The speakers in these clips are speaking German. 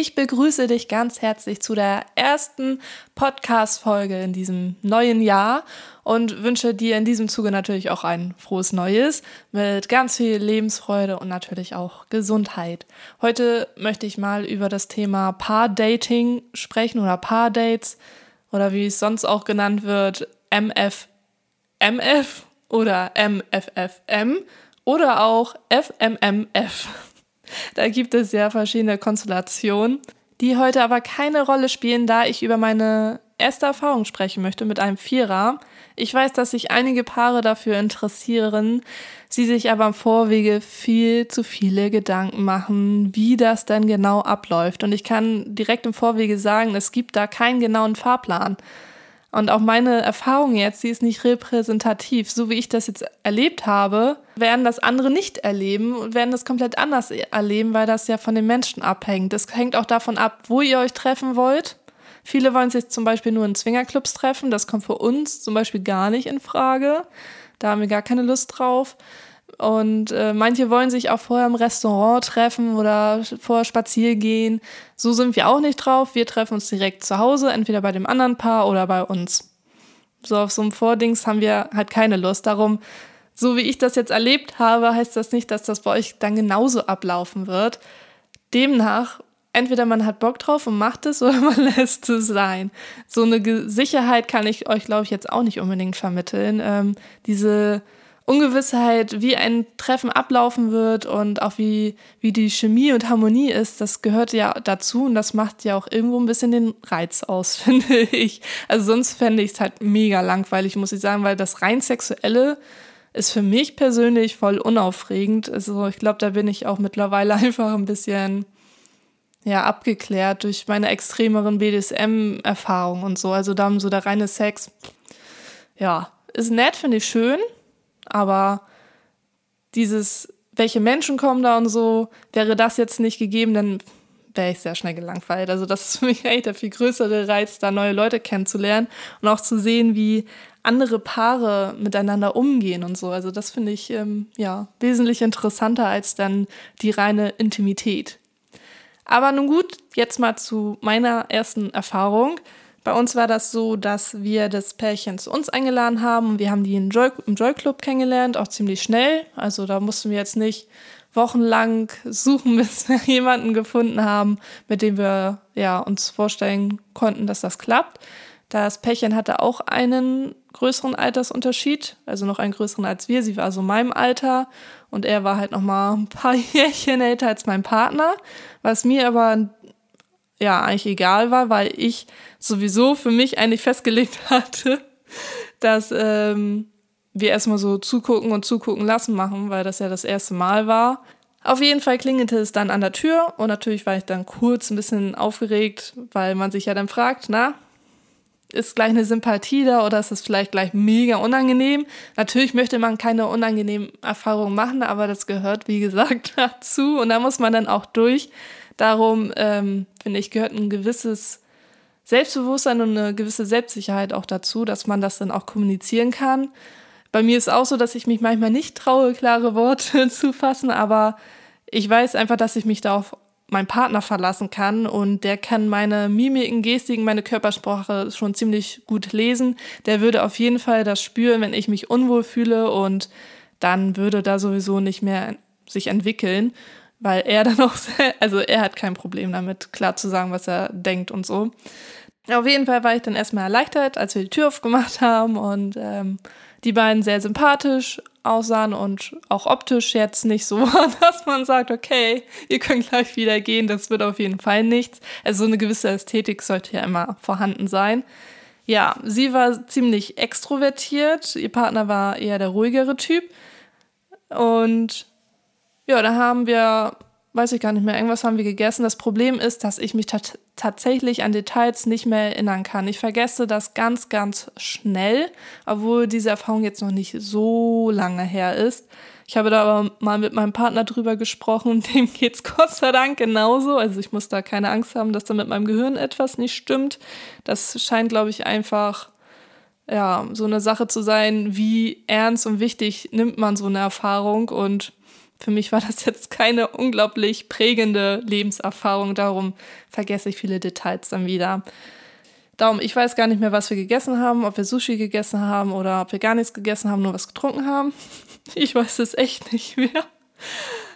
Ich begrüße dich ganz herzlich zu der ersten Podcast-Folge in diesem neuen Jahr und wünsche dir in diesem Zuge natürlich auch ein frohes Neues mit ganz viel Lebensfreude und natürlich auch Gesundheit. Heute möchte ich mal über das Thema Paar-Dating sprechen oder Paar-Dates oder wie es sonst auch genannt wird, MF, MF oder MFFM oder auch FMMF. Da gibt es ja verschiedene Konstellationen, die heute aber keine Rolle spielen, da ich über meine erste Erfahrung sprechen möchte mit einem Vierer. Ich weiß, dass sich einige Paare dafür interessieren, sie sich aber im Vorwege viel zu viele Gedanken machen, wie das denn genau abläuft. Und ich kann direkt im Vorwege sagen, es gibt da keinen genauen Fahrplan. Und auch meine Erfahrung jetzt, die ist nicht repräsentativ. So wie ich das jetzt erlebt habe, werden das andere nicht erleben und werden das komplett anders erleben, weil das ja von den Menschen abhängt. Das hängt auch davon ab, wo ihr euch treffen wollt. Viele wollen sich zum Beispiel nur in Zwingerclubs treffen. Das kommt für uns zum Beispiel gar nicht in Frage. Da haben wir gar keine Lust drauf. Und äh, manche wollen sich auch vorher im Restaurant treffen oder vorher spazieren gehen. So sind wir auch nicht drauf. Wir treffen uns direkt zu Hause, entweder bei dem anderen Paar oder bei uns. So auf so einem Vordings haben wir halt keine Lust. Darum, so wie ich das jetzt erlebt habe, heißt das nicht, dass das bei euch dann genauso ablaufen wird. Demnach, entweder man hat Bock drauf und macht es oder man lässt es sein. So eine Sicherheit kann ich euch, glaube ich, jetzt auch nicht unbedingt vermitteln. Ähm, diese Ungewissheit, wie ein Treffen ablaufen wird und auch wie, wie die Chemie und Harmonie ist, das gehört ja dazu und das macht ja auch irgendwo ein bisschen den Reiz aus, finde ich. Also sonst fände ich es halt mega langweilig, muss ich sagen, weil das rein sexuelle ist für mich persönlich voll unaufregend. Also ich glaube, da bin ich auch mittlerweile einfach ein bisschen ja, abgeklärt durch meine extremeren BDSM-Erfahrungen und so. Also da so der reine Sex, ja, ist nett, finde ich schön, aber dieses, welche Menschen kommen da und so, wäre das jetzt nicht gegeben, dann wäre ich sehr schnell gelangweilt. Also das ist für mich eigentlich der viel größere Reiz, da neue Leute kennenzulernen und auch zu sehen, wie andere Paare miteinander umgehen und so. Also das finde ich ähm, ja wesentlich interessanter als dann die reine Intimität. Aber nun gut, jetzt mal zu meiner ersten Erfahrung. Bei uns war das so, dass wir das Pärchen zu uns eingeladen haben wir haben die im Joy, im Joy Club kennengelernt, auch ziemlich schnell. Also da mussten wir jetzt nicht wochenlang suchen, bis wir jemanden gefunden haben, mit dem wir ja, uns vorstellen konnten, dass das klappt. Das Pärchen hatte auch einen größeren Altersunterschied, also noch einen größeren als wir. Sie war so meinem Alter und er war halt noch mal ein paar Jährchen älter als mein Partner, was mir aber ja eigentlich egal war, weil ich sowieso für mich eigentlich festgelegt hatte, dass ähm, wir erstmal so zugucken und zugucken lassen machen, weil das ja das erste Mal war. Auf jeden Fall klingelte es dann an der Tür und natürlich war ich dann kurz ein bisschen aufgeregt, weil man sich ja dann fragt, na, ist gleich eine Sympathie da oder ist es vielleicht gleich mega unangenehm? Natürlich möchte man keine unangenehmen Erfahrungen machen, aber das gehört, wie gesagt, dazu und da muss man dann auch durch. Darum, ähm, finde ich, gehört ein gewisses Selbstbewusstsein und eine gewisse Selbstsicherheit auch dazu, dass man das dann auch kommunizieren kann. Bei mir ist auch so, dass ich mich manchmal nicht traue, klare Worte zu fassen, aber ich weiß einfach, dass ich mich da auf meinen Partner verlassen kann und der kann meine Mimiken, Gestiken, meine Körpersprache schon ziemlich gut lesen. Der würde auf jeden Fall das spüren, wenn ich mich unwohl fühle und dann würde da sowieso nicht mehr sich entwickeln weil er dann auch, also er hat kein Problem damit, klar zu sagen, was er denkt und so. Auf jeden Fall war ich dann erstmal erleichtert, als wir die Tür aufgemacht haben und ähm, die beiden sehr sympathisch aussahen und auch optisch jetzt nicht so dass man sagt, okay, ihr könnt gleich wieder gehen, das wird auf jeden Fall nichts. Also so eine gewisse Ästhetik sollte ja immer vorhanden sein. Ja, sie war ziemlich extrovertiert, ihr Partner war eher der ruhigere Typ und ja, da haben wir, weiß ich gar nicht mehr, irgendwas haben wir gegessen. Das Problem ist, dass ich mich tatsächlich an Details nicht mehr erinnern kann. Ich vergesse das ganz, ganz schnell, obwohl diese Erfahrung jetzt noch nicht so lange her ist. Ich habe da aber mal mit meinem Partner drüber gesprochen, dem geht's Gott sei Dank genauso. Also ich muss da keine Angst haben, dass da mit meinem Gehirn etwas nicht stimmt. Das scheint, glaube ich, einfach ja, so eine Sache zu sein, wie ernst und wichtig nimmt man so eine Erfahrung und für mich war das jetzt keine unglaublich prägende Lebenserfahrung. Darum vergesse ich viele Details dann wieder. Darum, ich weiß gar nicht mehr, was wir gegessen haben, ob wir Sushi gegessen haben oder ob wir gar nichts gegessen haben, nur was getrunken haben. Ich weiß es echt nicht mehr.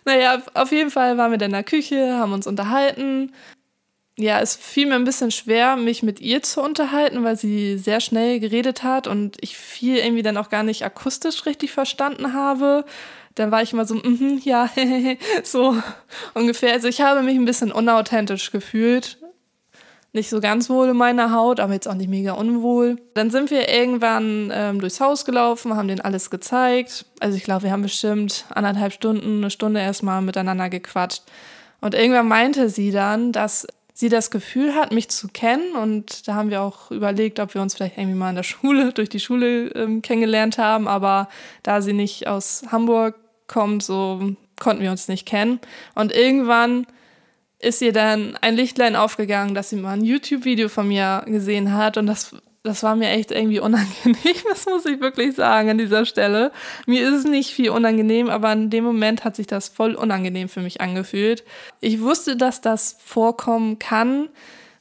Naja, auf jeden Fall waren wir dann in der Küche, haben uns unterhalten. Ja, es fiel mir ein bisschen schwer, mich mit ihr zu unterhalten, weil sie sehr schnell geredet hat und ich viel irgendwie dann auch gar nicht akustisch richtig verstanden habe. Dann war ich immer so, mm -hmm, ja, so ungefähr. Also ich habe mich ein bisschen unauthentisch gefühlt nicht so ganz wohl in meiner Haut, aber jetzt auch nicht mega unwohl. Dann sind wir irgendwann ähm, durchs Haus gelaufen, haben denen alles gezeigt. Also ich glaube, wir haben bestimmt anderthalb Stunden, eine Stunde erstmal miteinander gequatscht. Und irgendwann meinte sie dann, dass sie das Gefühl hat, mich zu kennen. Und da haben wir auch überlegt, ob wir uns vielleicht irgendwie mal in der Schule, durch die Schule ähm, kennengelernt haben. Aber da sie nicht aus Hamburg kommt, so konnten wir uns nicht kennen. Und irgendwann ist ihr dann ein Lichtlein aufgegangen, dass sie mal ein YouTube-Video von mir gesehen hat und das das war mir echt irgendwie unangenehm, das muss ich wirklich sagen an dieser Stelle. Mir ist es nicht viel unangenehm, aber in dem Moment hat sich das voll unangenehm für mich angefühlt. Ich wusste, dass das vorkommen kann,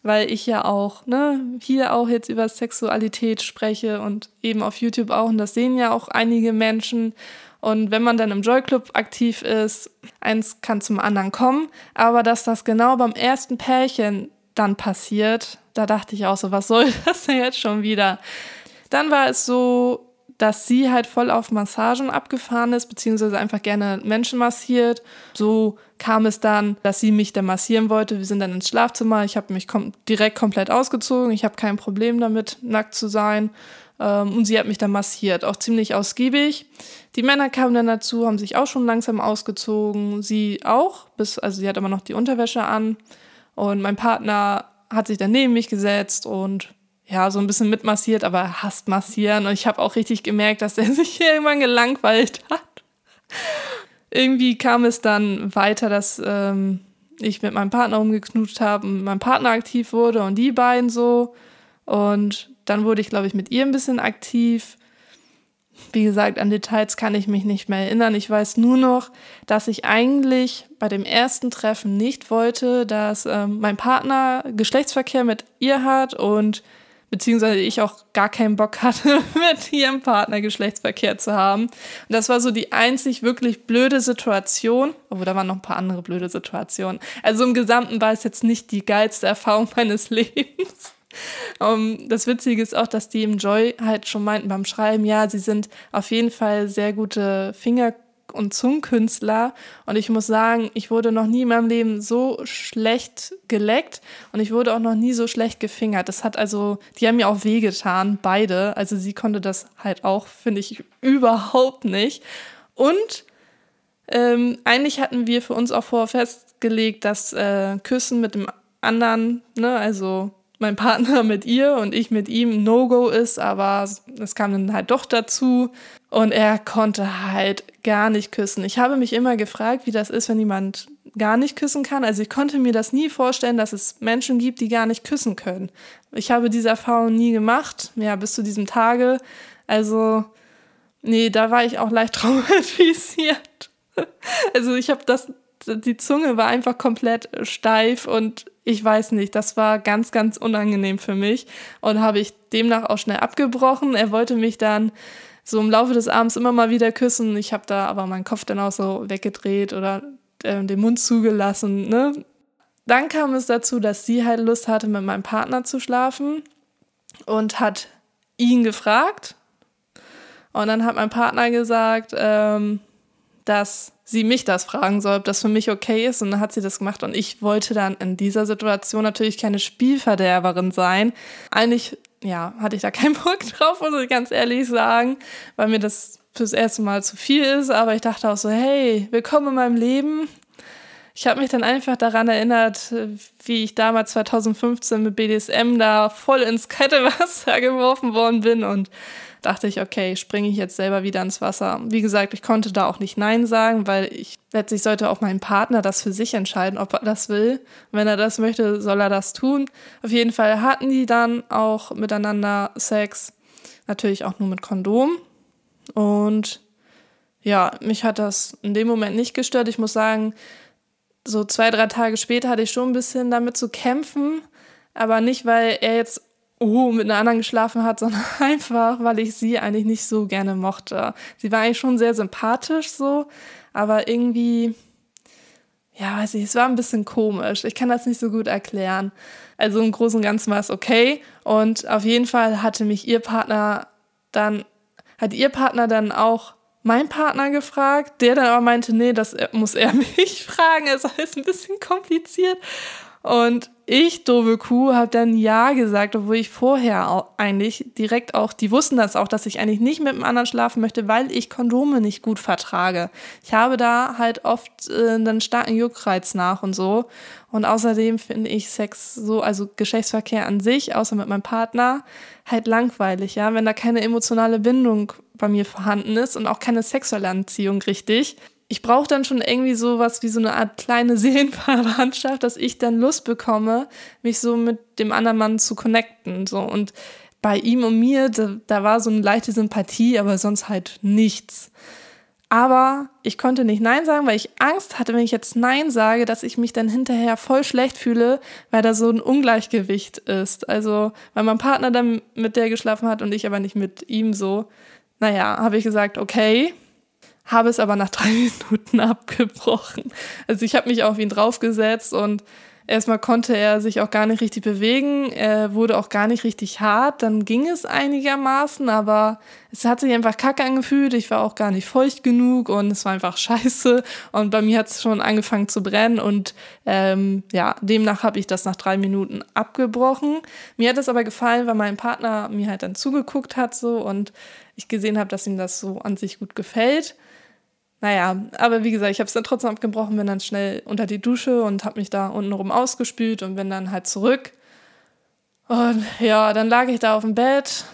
weil ich ja auch, ne, hier auch jetzt über Sexualität spreche und eben auf YouTube auch und das sehen ja auch einige Menschen und wenn man dann im Joy Club aktiv ist, eins kann zum anderen kommen. Aber dass das genau beim ersten Pärchen dann passiert, da dachte ich auch so, was soll das denn jetzt schon wieder? Dann war es so, dass sie halt voll auf Massagen abgefahren ist, beziehungsweise einfach gerne Menschen massiert. So kam es dann, dass sie mich dann massieren wollte. Wir sind dann ins Schlafzimmer. Ich habe mich kom direkt komplett ausgezogen. Ich habe kein Problem damit, nackt zu sein. Ähm, und sie hat mich dann massiert, auch ziemlich ausgiebig. Die Männer kamen dann dazu, haben sich auch schon langsam ausgezogen. Sie auch, bis, also sie hat immer noch die Unterwäsche an. Und mein Partner hat sich dann neben mich gesetzt und ja, so ein bisschen mitmassiert, aber er hasst massieren. Und ich habe auch richtig gemerkt, dass er sich hier irgendwann gelangweilt hat. Irgendwie kam es dann weiter, dass ähm, ich mit meinem Partner umgeknutscht habe und mein Partner aktiv wurde und die beiden so. Und dann wurde ich, glaube ich, mit ihr ein bisschen aktiv. Wie gesagt, an Details kann ich mich nicht mehr erinnern. Ich weiß nur noch, dass ich eigentlich bei dem ersten Treffen nicht wollte, dass ähm, mein Partner Geschlechtsverkehr mit ihr hat und beziehungsweise ich auch gar keinen Bock hatte, mit ihrem Partner Geschlechtsverkehr zu haben. Und das war so die einzig wirklich blöde Situation. Obwohl, da waren noch ein paar andere blöde Situationen. Also im Gesamten war es jetzt nicht die geilste Erfahrung meines Lebens. Um, ähm, das Witzige ist auch, dass die im Joy halt schon meinten beim Schreiben, ja, sie sind auf jeden Fall sehr gute Finger- und Zungenkünstler. Und ich muss sagen, ich wurde noch nie in meinem Leben so schlecht geleckt und ich wurde auch noch nie so schlecht gefingert. Das hat also, die haben mir auch wehgetan, beide. Also sie konnte das halt auch, finde ich, überhaupt nicht. Und ähm, eigentlich hatten wir für uns auch vorher festgelegt, dass äh, Küssen mit dem anderen, ne, also mein Partner mit ihr und ich mit ihm No-Go ist, aber es kam dann halt doch dazu und er konnte halt gar nicht küssen. Ich habe mich immer gefragt, wie das ist, wenn jemand gar nicht küssen kann. Also ich konnte mir das nie vorstellen, dass es Menschen gibt, die gar nicht küssen können. Ich habe diese Erfahrung nie gemacht, ja, bis zu diesem Tage. Also, nee, da war ich auch leicht traumatisiert. Also ich habe das die Zunge war einfach komplett steif und ich weiß nicht, das war ganz, ganz unangenehm für mich und habe ich demnach auch schnell abgebrochen. Er wollte mich dann so im Laufe des Abends immer mal wieder küssen. Ich habe da aber meinen Kopf dann auch so weggedreht oder äh, den Mund zugelassen. Ne? Dann kam es dazu, dass sie halt Lust hatte, mit meinem Partner zu schlafen und hat ihn gefragt. Und dann hat mein Partner gesagt, ähm, dass sie mich das fragen soll, ob das für mich okay ist. Und dann hat sie das gemacht. Und ich wollte dann in dieser Situation natürlich keine Spielverderberin sein. Eigentlich, ja, hatte ich da keinen Bock drauf, muss ich ganz ehrlich sagen, weil mir das fürs erste Mal zu viel ist. Aber ich dachte auch so, hey, willkommen in meinem Leben. Ich habe mich dann einfach daran erinnert, wie ich damals 2015 mit BDSM da voll ins kalte Wasser geworfen worden bin und dachte ich, okay, springe ich jetzt selber wieder ins Wasser. Wie gesagt, ich konnte da auch nicht Nein sagen, weil ich letztlich sollte auch mein Partner das für sich entscheiden, ob er das will. Wenn er das möchte, soll er das tun. Auf jeden Fall hatten die dann auch miteinander Sex, natürlich auch nur mit Kondom. Und ja, mich hat das in dem Moment nicht gestört. Ich muss sagen, so zwei, drei Tage später hatte ich schon ein bisschen damit zu kämpfen, aber nicht, weil er jetzt oh, mit einer anderen geschlafen hat, sondern einfach, weil ich sie eigentlich nicht so gerne mochte. Sie war eigentlich schon sehr sympathisch so, aber irgendwie, ja, weiß ich, es war ein bisschen komisch. Ich kann das nicht so gut erklären. Also im Großen und Ganzen war es okay. Und auf jeden Fall hatte mich ihr Partner dann, hat ihr Partner dann auch mein Partner gefragt, der dann aber meinte, nee, das muss er mich fragen. Es ist ein bisschen kompliziert. Und ich, doofe Kuh, habe dann Ja gesagt, obwohl ich vorher eigentlich direkt auch, die wussten das auch, dass ich eigentlich nicht mit einem anderen schlafen möchte, weil ich Kondome nicht gut vertrage. Ich habe da halt oft äh, einen starken Juckreiz nach und so. Und außerdem finde ich Sex so, also Geschlechtsverkehr an sich, außer mit meinem Partner, halt langweilig, ja. Wenn da keine emotionale Bindung bei mir vorhanden ist und auch keine sexuelle Anziehung richtig, ich brauche dann schon irgendwie sowas wie so eine Art kleine Seelenverwandtschaft, dass ich dann Lust bekomme, mich so mit dem anderen Mann zu connecten. So. Und bei ihm und mir, da, da war so eine leichte Sympathie, aber sonst halt nichts. Aber ich konnte nicht Nein sagen, weil ich Angst hatte, wenn ich jetzt Nein sage, dass ich mich dann hinterher voll schlecht fühle, weil da so ein Ungleichgewicht ist. Also, weil mein Partner dann mit der geschlafen hat und ich aber nicht mit ihm so. Naja, habe ich gesagt, okay, habe es aber nach drei Minuten abgebrochen. Also ich habe mich auf ihn draufgesetzt und erstmal konnte er sich auch gar nicht richtig bewegen, er wurde auch gar nicht richtig hart, dann ging es einigermaßen, aber es hat sich einfach kacke angefühlt, ich war auch gar nicht feucht genug und es war einfach scheiße und bei mir hat es schon angefangen zu brennen und ähm, ja, demnach habe ich das nach drei Minuten abgebrochen. Mir hat es aber gefallen, weil mein Partner mir halt dann zugeguckt hat so und ich gesehen habe, dass ihm das so an sich gut gefällt. Naja, aber wie gesagt, ich habe es dann trotzdem abgebrochen, bin dann schnell unter die Dusche und habe mich da unten rum ausgespült und bin dann halt zurück. Und ja, dann lag ich da auf dem Bett.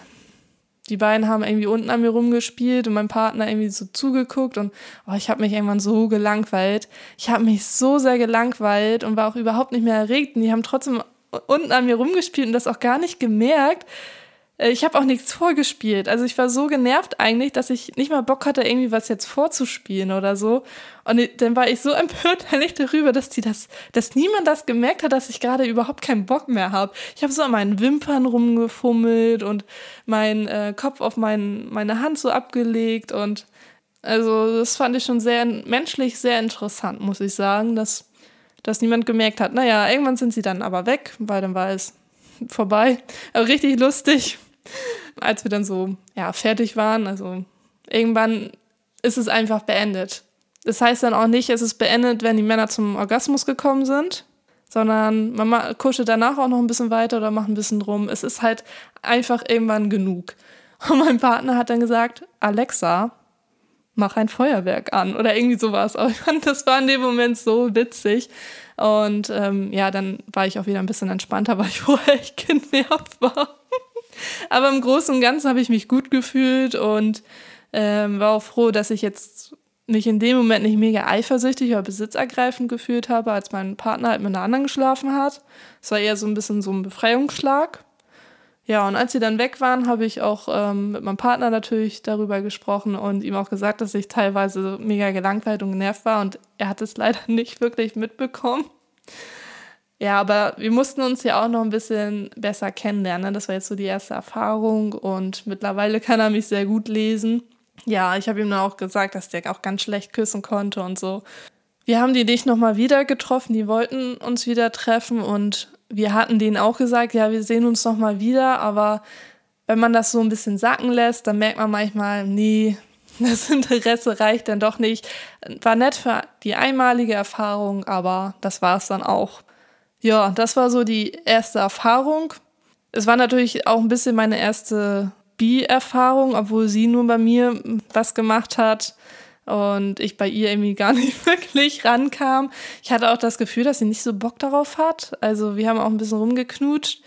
Die beiden haben irgendwie unten an mir rumgespielt und mein Partner irgendwie so zugeguckt und oh, ich habe mich irgendwann so gelangweilt. Ich habe mich so sehr gelangweilt und war auch überhaupt nicht mehr erregt und die haben trotzdem unten an mir rumgespielt und das auch gar nicht gemerkt. Äh, ich habe auch nichts vorgespielt. Also ich war so genervt eigentlich, dass ich nicht mal Bock hatte, irgendwie was jetzt vorzuspielen oder so. Und dann war ich so empört eigentlich darüber, dass die das, dass niemand das gemerkt hat, dass ich gerade überhaupt keinen Bock mehr habe. Ich habe so an meinen Wimpern rumgefummelt und meinen äh, Kopf auf mein, meine Hand so abgelegt und also das fand ich schon sehr menschlich sehr interessant, muss ich sagen, dass dass niemand gemerkt hat. Naja, irgendwann sind sie dann aber weg, weil dann war es vorbei. Aber richtig lustig als wir dann so ja, fertig waren, also irgendwann ist es einfach beendet. Das heißt dann auch nicht, es ist beendet, wenn die Männer zum Orgasmus gekommen sind, sondern man kuschelt danach auch noch ein bisschen weiter oder macht ein bisschen drum. Es ist halt einfach irgendwann genug. Und mein Partner hat dann gesagt, Alexa, mach ein Feuerwerk an oder irgendwie sowas. Aber ich fand, das war in dem Moment so witzig. Und ähm, ja, dann war ich auch wieder ein bisschen entspannter, weil ich vorher echt genervt war. Aber im Großen und Ganzen habe ich mich gut gefühlt und ähm, war auch froh, dass ich jetzt mich in dem Moment nicht mega eifersüchtig oder besitzergreifend gefühlt habe, als mein Partner halt mit einer anderen geschlafen hat. Es war eher so ein bisschen so ein Befreiungsschlag. Ja, und als sie dann weg waren, habe ich auch ähm, mit meinem Partner natürlich darüber gesprochen und ihm auch gesagt, dass ich teilweise mega gelangweilt und genervt war und er hat es leider nicht wirklich mitbekommen. Ja, aber wir mussten uns ja auch noch ein bisschen besser kennenlernen. Ne? Das war jetzt so die erste Erfahrung und mittlerweile kann er mich sehr gut lesen. Ja, ich habe ihm dann auch gesagt, dass der auch ganz schlecht küssen konnte und so. Wir haben die nicht nochmal wieder getroffen, die wollten uns wieder treffen und wir hatten denen auch gesagt, ja, wir sehen uns nochmal wieder, aber wenn man das so ein bisschen sacken lässt, dann merkt man manchmal, nee, das Interesse reicht dann doch nicht. War nett für die einmalige Erfahrung, aber das war es dann auch. Ja, das war so die erste Erfahrung. Es war natürlich auch ein bisschen meine erste Bi-Erfahrung, obwohl sie nur bei mir was gemacht hat und ich bei ihr irgendwie gar nicht wirklich rankam. Ich hatte auch das Gefühl, dass sie nicht so Bock darauf hat. Also wir haben auch ein bisschen rumgeknutscht,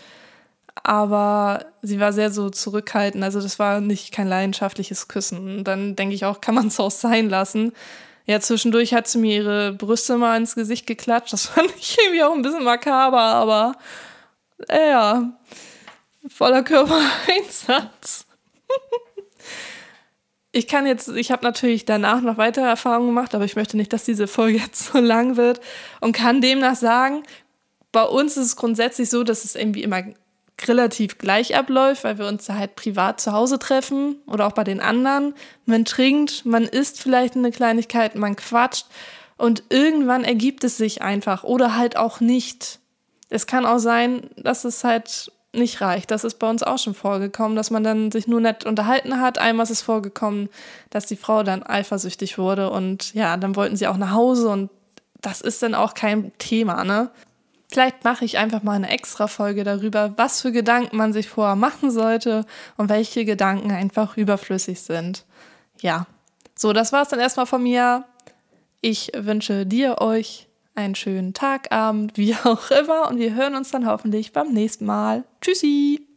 aber sie war sehr so zurückhaltend. Also das war nicht kein leidenschaftliches Küssen. Und dann denke ich auch, kann man es auch sein lassen. Ja, zwischendurch hat sie mir ihre Brüste mal ins Gesicht geklatscht. Das fand ich irgendwie auch ein bisschen makaber, aber äh, ja, voller Körpereinsatz. ich kann jetzt, ich habe natürlich danach noch weitere Erfahrungen gemacht, aber ich möchte nicht, dass diese Folge jetzt so lang wird und kann demnach sagen, bei uns ist es grundsätzlich so, dass es irgendwie immer relativ gleich abläuft, weil wir uns halt privat zu Hause treffen oder auch bei den anderen. Man trinkt, man isst vielleicht eine Kleinigkeit, man quatscht und irgendwann ergibt es sich einfach oder halt auch nicht. Es kann auch sein, dass es halt nicht reicht. Das ist bei uns auch schon vorgekommen, dass man dann sich nur nett unterhalten hat. Einmal ist es vorgekommen, dass die Frau dann eifersüchtig wurde und ja, dann wollten sie auch nach Hause und das ist dann auch kein Thema, ne? Vielleicht mache ich einfach mal eine extra Folge darüber, was für Gedanken man sich vorher machen sollte und welche Gedanken einfach überflüssig sind. Ja, so, das war es dann erstmal von mir. Ich wünsche dir, euch einen schönen Tag, Abend, wie auch immer und wir hören uns dann hoffentlich beim nächsten Mal. Tschüssi!